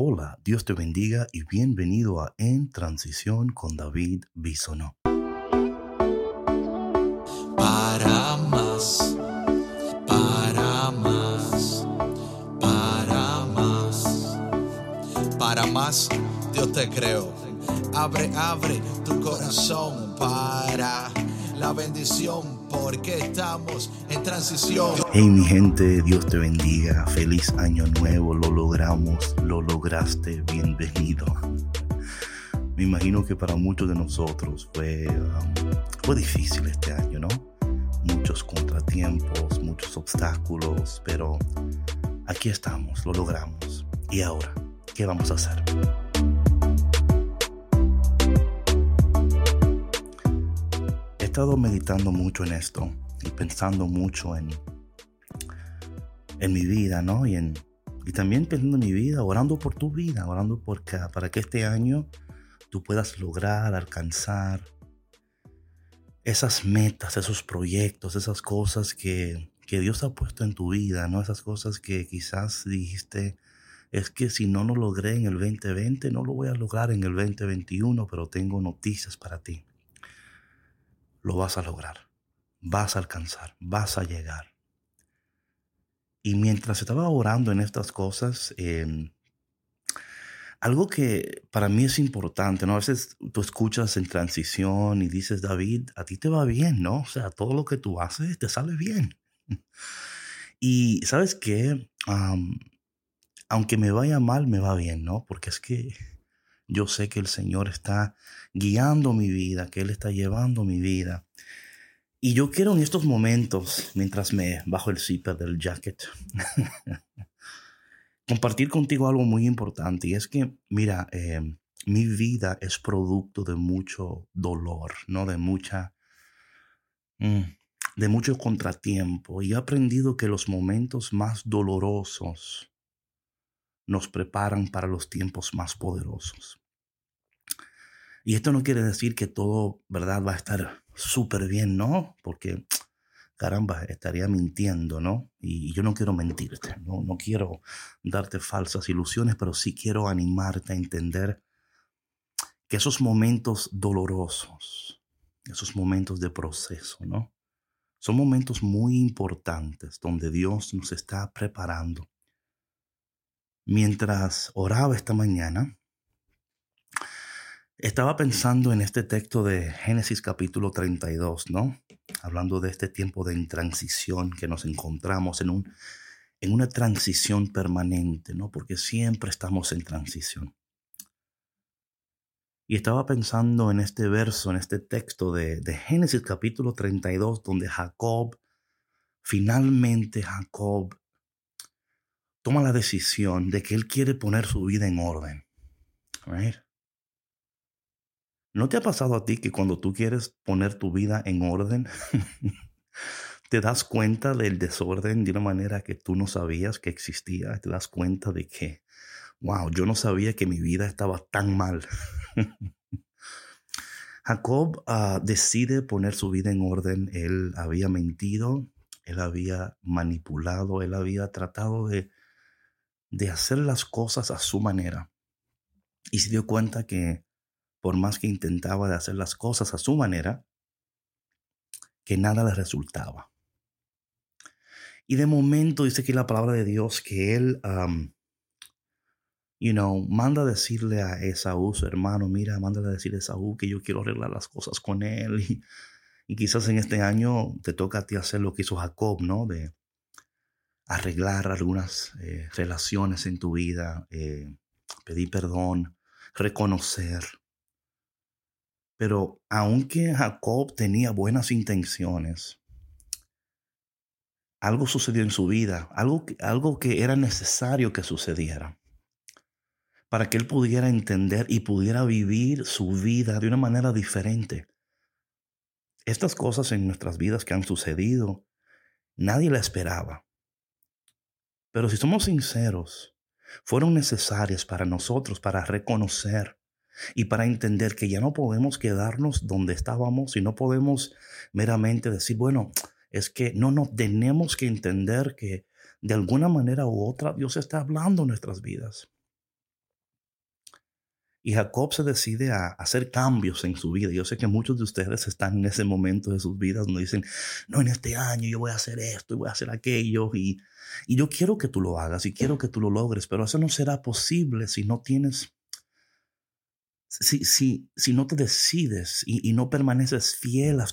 Hola, Dios te bendiga y bienvenido a En Transición con David Bisonó. Para más, para más, para más, para más, Dios te creo. Abre, abre tu corazón para la bendición porque estamos en transición. Hey mi gente, Dios te bendiga. Feliz año nuevo, lo logramos, lo lograste, bienvenido. Me imagino que para muchos de nosotros fue, um, fue difícil este año, ¿no? Muchos contratiempos, muchos obstáculos, pero aquí estamos, lo logramos. ¿Y ahora qué vamos a hacer? Estado meditando mucho en esto y pensando mucho en, en mi vida, ¿no? Y, en, y también pensando en mi vida, orando por tu vida, orando para que este año tú puedas lograr, alcanzar esas metas, esos proyectos, esas cosas que, que Dios ha puesto en tu vida, ¿no? Esas cosas que quizás dijiste, es que si no lo logré en el 2020, no lo voy a lograr en el 2021, pero tengo noticias para ti lo vas a lograr, vas a alcanzar, vas a llegar. Y mientras estaba orando en estas cosas, em, algo que para mí es importante, ¿no? A veces tú escuchas en transición y dices, David, a ti te va bien, ¿no? O sea, todo lo que tú haces te sale bien. Y sabes qué, aunque me vaya mal, me va bien, ¿no? Porque es que yo sé que el Señor está guiando mi vida, que Él está llevando mi vida. Y yo quiero en estos momentos, mientras me bajo el zipper del jacket, compartir contigo algo muy importante. Y es que, mira, eh, mi vida es producto de mucho dolor, ¿no? De mucha... Mm, de mucho contratiempo. Y he aprendido que los momentos más dolorosos nos preparan para los tiempos más poderosos. Y esto no quiere decir que todo, ¿verdad?, va a estar súper bien, ¿no? Porque, caramba, estaría mintiendo, ¿no? Y yo no quiero mentirte, no, no quiero darte falsas ilusiones, pero sí quiero animarte a entender que esos momentos dolorosos, esos momentos de proceso, ¿no? Son momentos muy importantes donde Dios nos está preparando Mientras oraba esta mañana, estaba pensando en este texto de Génesis capítulo 32, ¿no? Hablando de este tiempo de transición que nos encontramos en, un, en una transición permanente, ¿no? Porque siempre estamos en transición. Y estaba pensando en este verso, en este texto de, de Génesis capítulo 32, donde Jacob, finalmente Jacob toma la decisión de que él quiere poner su vida en orden. ¿No te ha pasado a ti que cuando tú quieres poner tu vida en orden, te das cuenta del desorden de una manera que tú no sabías que existía? Te das cuenta de que, wow, yo no sabía que mi vida estaba tan mal. Jacob ah, decide poner su vida en orden. Él había mentido, él había manipulado, él había tratado de de hacer las cosas a su manera. Y se dio cuenta que por más que intentaba de hacer las cosas a su manera, que nada le resultaba. Y de momento dice aquí la palabra de Dios que él, um, you know, manda decirle a Esaú, su hermano, mira, manda a decirle a Esaú que yo quiero arreglar las cosas con él. Y, y, quizás en este año te toca a ti hacer lo que hizo Jacob, ¿no? De arreglar algunas eh, relaciones en tu vida, eh, pedir perdón, reconocer. Pero aunque Jacob tenía buenas intenciones, algo sucedió en su vida, algo, algo que era necesario que sucediera para que él pudiera entender y pudiera vivir su vida de una manera diferente. Estas cosas en nuestras vidas que han sucedido, nadie la esperaba. Pero si somos sinceros, fueron necesarias para nosotros para reconocer y para entender que ya no podemos quedarnos donde estábamos y no podemos meramente decir, bueno, es que no, no, tenemos que entender que de alguna manera u otra Dios está hablando nuestras vidas. Y Jacob se decide a hacer cambios en su vida. Yo sé que muchos de ustedes están en ese momento de sus vidas donde dicen, no, en este año yo voy a hacer esto y voy a hacer aquello. Y, y yo quiero que tú lo hagas y quiero que tú lo logres, pero eso no será posible si no tienes si, si, si no te decides y, no permaneces fiel a,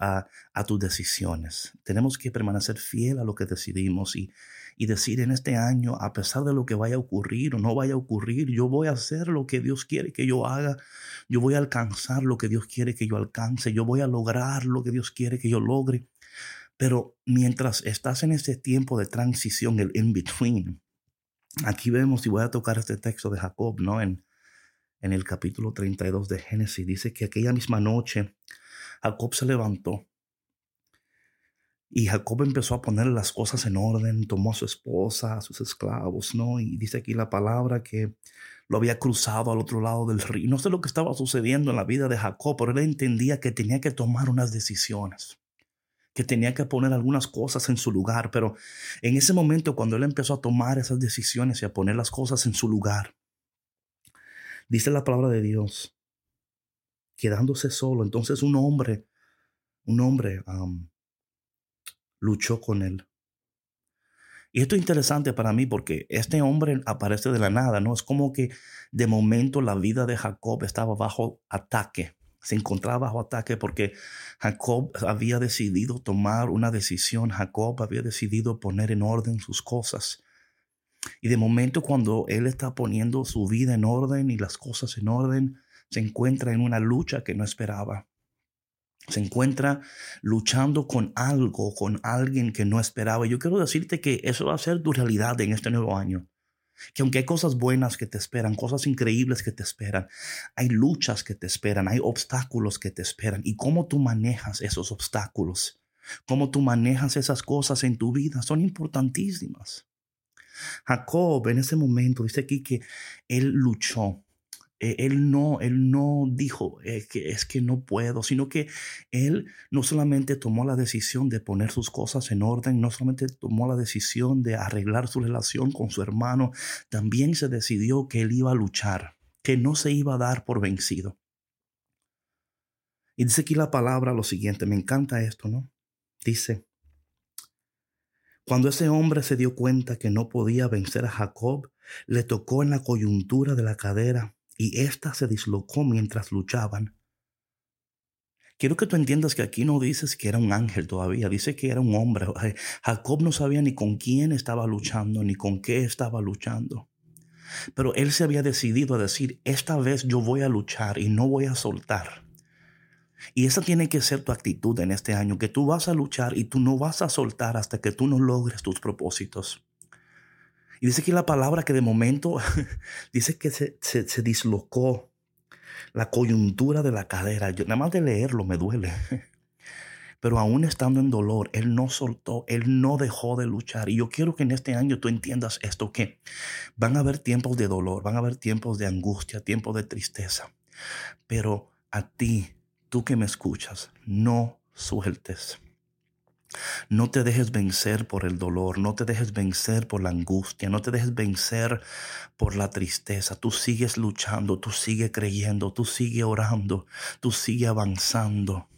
a, a, tus decisiones, tenemos que permanecer fiel a lo que decidimos y, y decir en este año, a pesar de lo que vaya a ocurrir o no vaya a ocurrir, yo voy a hacer lo que Dios quiere que yo haga, yo voy a alcanzar lo que Dios quiere que yo alcance, yo voy a lograr lo que Dios quiere que yo logre. Pero mientras estás en este tiempo de transición, el in-between, aquí vemos, y voy a tocar este texto de Jacob, ¿no? En, en el capítulo 32 de Génesis. Dice que aquella misma noche Jacob se levantó y Jacob empezó a poner las cosas en orden, tomó a su esposa, a sus esclavos, ¿no? Y dice aquí la palabra que lo había cruzado al otro lado del río. No sé lo que estaba sucediendo en la vida de Jacob, pero él entendía que tenía que tomar unas decisiones, que tenía que poner algunas cosas en su lugar. Pero en ese momento, cuando él empezó a tomar esas decisiones y a poner las cosas en su lugar, Dice la palabra de Dios, quedándose solo. Entonces un hombre, un hombre luchó con él. Y esto es interesante para mí porque este hombre aparece de la nada, ¿no? Es como que de momento la vida de Jacob estaba bajo ataque. Se encontraba bajo ataque porque Jacob había decidido tomar una decisión. Jacob había decidido poner en orden sus cosas. Y de momento cuando él está poniendo su vida en orden y las cosas en orden, se encuentra en una lucha que no esperaba. Se encuentra luchando con algo, con alguien que no esperaba. Yo quiero decirte que eso va a ser tu realidad en este nuevo año. Que aunque hay cosas buenas que te esperan, cosas increíbles que te esperan, hay luchas que te esperan, hay obstáculos que te esperan. Y cómo tú manejas esos obstáculos, cómo tú manejas esas cosas en tu vida, son importantísimas. Jacob en ese momento dice aquí que él luchó. E, él no, él no dijo eh, que es que no puedo, sino que él no solamente tomó la decisión de poner sus cosas en orden, no solamente tomó la decisión de arreglar su relación con su hermano, también se decidió que él iba a luchar, que no se iba a dar por vencido. Y dice aquí la palabra lo siguiente, me encanta esto, ¿no? Dice, cuando ese hombre se dio cuenta que no podía vencer a Jacob, le tocó en la coyuntura de la cadera y ésta se dislocó mientras luchaban. Quiero que tú entiendas que aquí no dices que era un ángel todavía, dice que era un hombre. Jacob no sabía ni con quién estaba luchando, ni con qué estaba luchando. Pero él se había decidido a decir, esta vez yo voy a luchar y no voy a soltar. Y esa tiene que ser tu actitud en este año, que tú vas a luchar y tú no vas a soltar hasta que tú no logres tus propósitos. Y dice aquí la palabra que de momento dice que se, se, dislocó la coyuntura de la cadera. Yo, nada más de leerlo me duele. Pero aún estando en dolor, Él no soltó, Él no dejó de luchar. Y yo quiero que en este año tú entiendas esto, que van a haber tiempos de dolor, van a haber tiempos de angustia, tiempos de tristeza. Pero a ti tú que me escuchas, no sueltes. No te dejes vencer por el dolor, no te dejes vencer por la angustia, no te dejes vencer por la tristeza. Tú sigues luchando, tú sigues creyendo, tú sigues orando, tú sigues avanzando.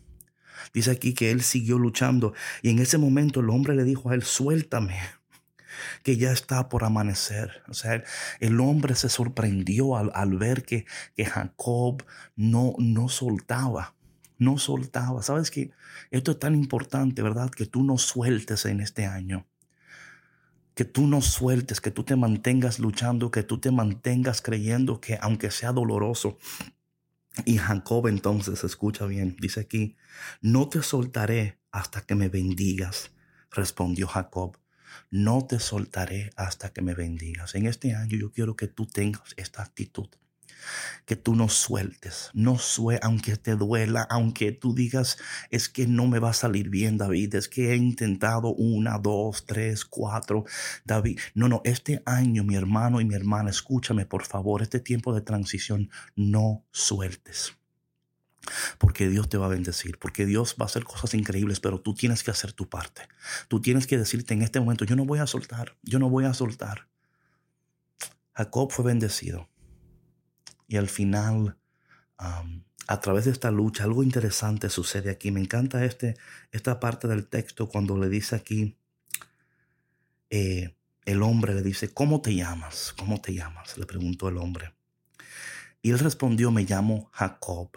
Dice aquí que él siguió luchando y en ese momento el hombre le dijo a él, suéltame, que ya está por amanecer. O sea, el hombre se sorprendió al, al ver que, que Jacob no, no soltaba no soltaba. Sabes que esto es tan importante, ¿verdad? Que tú no sueltes en este año. Que tú no sueltes, que tú te mantengas luchando, que tú te mantengas creyendo que aunque sea doloroso. Y Jacob entonces, escucha bien, dice aquí, no te soltaré hasta que me bendigas, respondió Jacob. No te soltaré hasta que me bendigas. En este año yo quiero que tú tengas esta actitud que tú no sueltes, no sue, aunque te duela, aunque tú digas, es que no me va a salir bien, David, es que he intentado una, dos, tres, cuatro, David. No, no, este año, mi hermano y mi hermana, escúchame, por favor, este tiempo de transición, no sueltes. Porque Dios te va a bendecir, porque Dios va a hacer cosas increíbles, pero tú tienes que hacer tu parte. Tú tienes que decirte en este momento, yo no voy a soltar, yo no voy a soltar. Jacob fue bendecido. Y al final, a través de esta lucha, algo interesante sucede aquí. Me encanta este, esta parte del texto cuando le dice aquí, eh, el hombre le dice, ¿cómo te llamas? ¿Cómo te llamas? Le preguntó el hombre. Y él respondió, me llamo Jacob.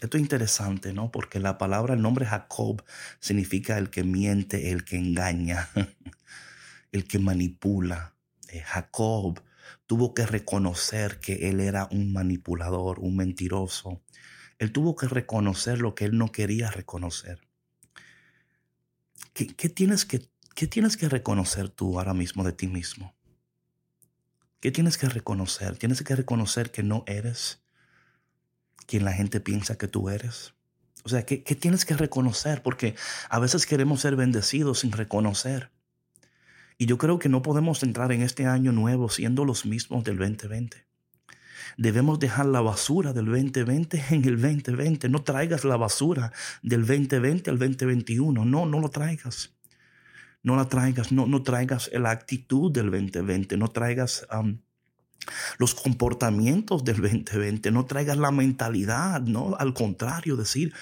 Esto es interesante, ¿no? Porque la palabra, el nombre Jacob significa el que miente, el que engaña, el que manipula. Eh, Jacob tuvo que reconocer que él era un manipulador, un mentiroso. Él tuvo que reconocer lo que él no quería reconocer. ¿Qué, tienes que ¿Qué tienes que reconocer tú ahora mismo de ti mismo? ¿Qué tienes que reconocer? Tienes que reconocer que no eres quien la gente piensa que tú eres. O sea, ¿qué, ¿qué, tienes que reconocer? Porque a veces queremos ser bendecidos sin reconocer. Y yo creo que no podemos entrar en este año nuevo siendo los mismos del 2020. Debemos dejar la basura del 2020 en el 2020. No traigas la basura del 2020 al 2021. No, no lo traigas no la traigas, no, no traigas la actitud del 2020, no traigas los comportamientos del 2020, no traigas la mentalidad, no, al contrario, decir,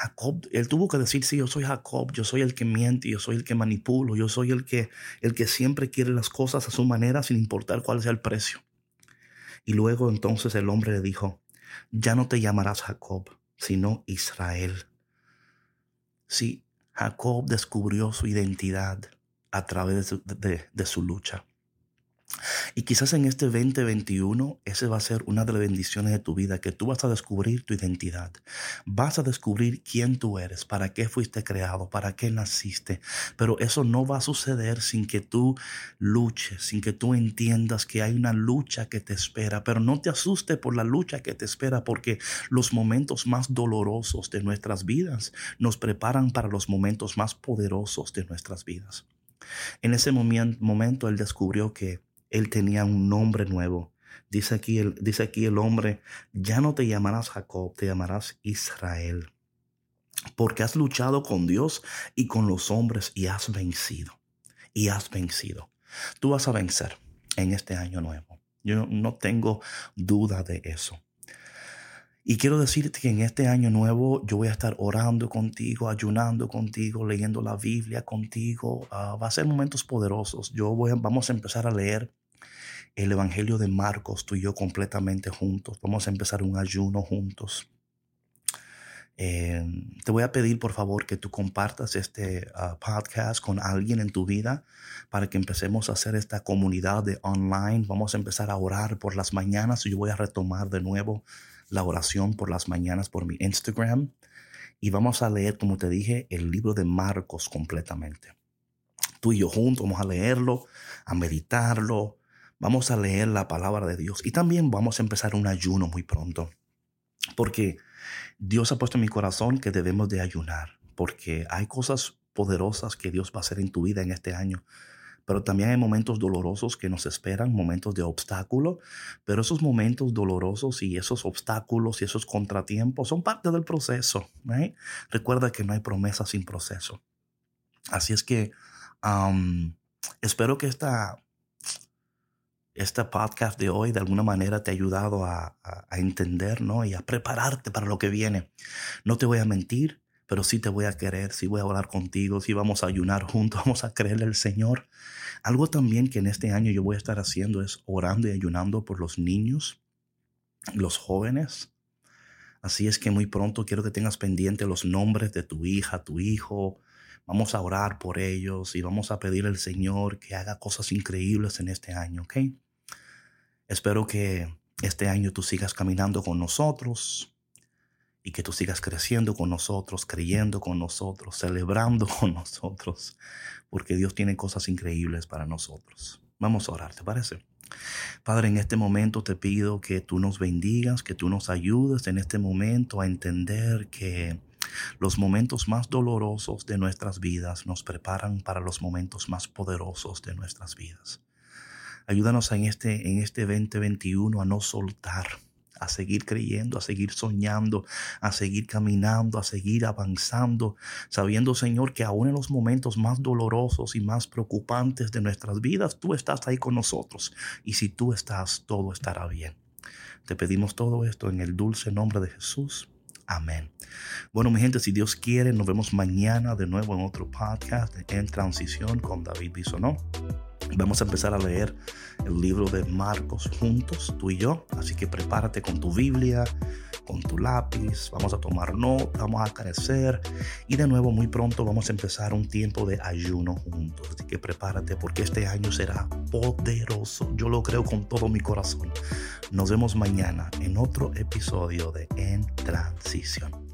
Jacob, él tuvo que decir, sí, yo soy Jacob, yo soy el que miente, yo soy el que manipulo, yo soy el que, el que siempre quiere las cosas a su manera sin importar cuál sea el precio. Y luego entonces el hombre le dijo, ya no te llamarás Jacob, sino Israel. Sí, Jacob descubrió su identidad a través de su, lucha. Y quizás en este 2021 ese va a ser una de las bendiciones de tu vida, que tú vas a descubrir tu identidad. Vas a descubrir quién tú eres, para qué fuiste creado, para qué naciste. Pero eso no va a suceder sin que tú luches, sin que tú entiendas que hay una lucha que te espera. Pero no te asustes por la lucha que te espera, porque los momentos más dolorosos de nuestras vidas nos preparan para los momentos más poderosos de nuestras vidas. En ese momento él descubrió que él tenía un nombre nuevo. Dice aquí, el, dice aquí el hombre, ya no te llamarás Jacob, te llamarás Israel, porque has luchado con Dios y con los hombres y has vencido. Y has vencido. Tú vas a vencer en este año nuevo. Yo no tengo duda de eso. Y quiero decirte que en este año nuevo yo voy a estar orando contigo, ayunando contigo, leyendo la Biblia contigo. Ah, va a ser momentos poderosos. Yo voy vamos a empezar a leer el Evangelio de Marcos, tú y yo completamente juntos. Vamos a empezar un ayuno juntos. Eh, te voy a pedir por favor que tú compartas este ah, podcast con alguien en tu vida para que empecemos a hacer esta comunidad de online. Vamos a empezar a orar por las mañanas yo voy a retomar de nuevo la oración por las mañanas por mi Instagram y vamos a leer, como te dije, el libro de Marcos completamente. Tú y yo juntos vamos a leerlo, a meditarlo, vamos a leer la palabra de Dios y también vamos a empezar un ayuno muy pronto, porque Dios ha puesto en mi corazón que debemos de ayunar, porque hay cosas poderosas que Dios va a hacer en tu vida en este año pero también hay momentos dolorosos que nos esperan, momentos de obstáculo, pero esos momentos dolorosos y esos obstáculos y esos contratiempos son parte del proceso. Recuerda que no hay promesa sin proceso. Así es que espero que esta, este podcast de hoy de alguna manera te ha ayudado a, entender ¿no? y a prepararte para lo que viene. No te voy a mentir, pero sí te voy a querer, sí voy a hablar contigo, sí vamos a ayunar juntos, vamos a creerle al Señor. Algo también que en este año yo voy a estar haciendo es orando y ayunando por los niños, los jóvenes. Así es que muy pronto quiero que tengas pendiente los nombres de tu hija, tu hijo. Vamos a orar por ellos y vamos a pedir al Señor que haga cosas increíbles en este año, ¿ok? Espero que este año tú sigas caminando con nosotros, y que tú sigas creciendo con nosotros, creyendo con nosotros, celebrando con nosotros, porque Dios tiene cosas increíbles para nosotros. Vamos a orar, ¿te parece? Padre, en este momento te pido que tú nos bendigas, que tú nos ayudes en este momento a entender que los momentos más dolorosos de nuestras vidas nos preparan para los momentos más poderosos de nuestras vidas. Ayúdanos en este, en este 2021 a no soltar a seguir creyendo, a seguir soñando, a seguir caminando, a seguir avanzando, sabiendo, Señor, que aún en los momentos más dolorosos y más preocupantes de nuestras vidas, tú estás ahí con nosotros. Y si tú estás, todo estará bien. Te pedimos todo esto en el dulce nombre de Jesús. Amén. Bueno, mi gente, si Dios quiere, nos vemos mañana de nuevo en otro podcast en transición con David Bisonó. Vamos a empezar a leer el libro de Marcos juntos, tú y yo. Así que prepárate con tu Biblia, con tu lápiz. Vamos a tomar nota, vamos a crecer. Y de nuevo, muy pronto vamos a empezar un tiempo de ayuno juntos. Así que prepárate porque este año será poderoso. Yo lo creo con todo mi corazón. Nos vemos mañana en otro episodio de En Transición.